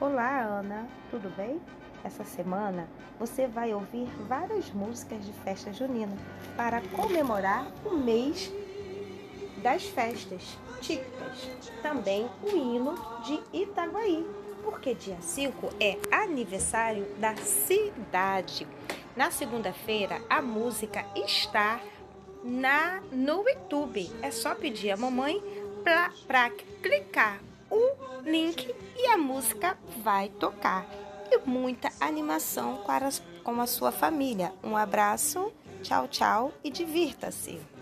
Olá, Ana, tudo bem? Essa semana você vai ouvir várias músicas de festa junina para comemorar o mês das festas típicas. Também o hino de Itaguaí, porque dia 5 é aniversário da cidade. Na segunda-feira, a música está na no YouTube. É só pedir a mamãe para clicar link e a música vai tocar. E muita animação para, com a sua família. Um abraço, tchau, tchau e divirta-se!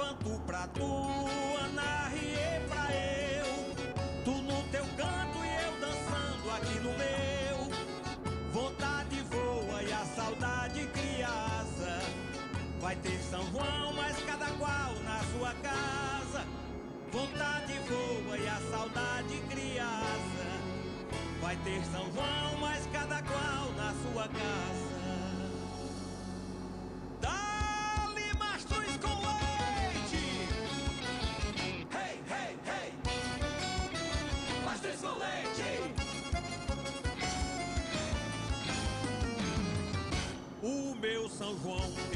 Alavanto pra tu, anarriê pra eu. Tu no teu canto e eu dançando aqui no meu. Vontade voa e a saudade criança. Vai ter São João, mas cada qual na sua casa. Vontade voa e a saudade criança. Vai ter São João, mas cada qual na sua casa.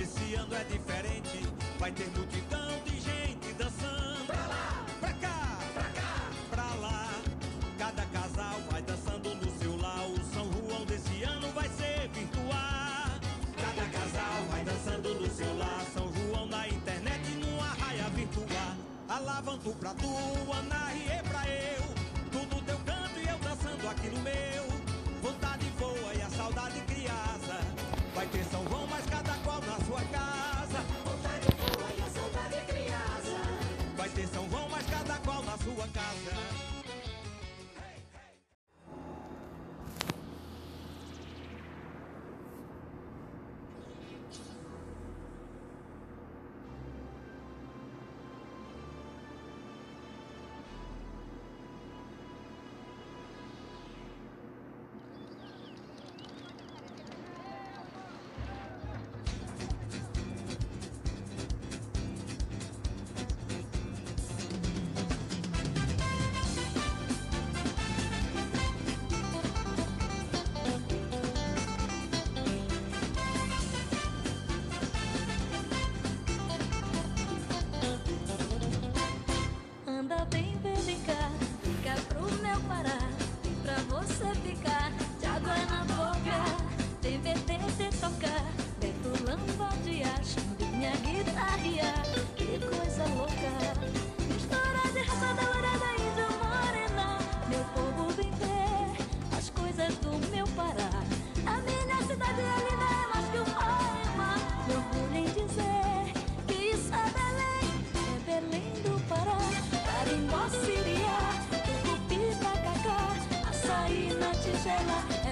Esse ano é diferente. Vai ter multidão de gente dançando. Pra lá, pra cá, pra cá, pra lá. Cada casal vai dançando no seu lar. O São João desse ano vai ser virtual. Cada casal vai dançando no seu lar. São João na internet numa raia virtual. Alavanto pra tu, anarriê pra eu. Tu no teu canto e eu dançando aqui no meu. Angela.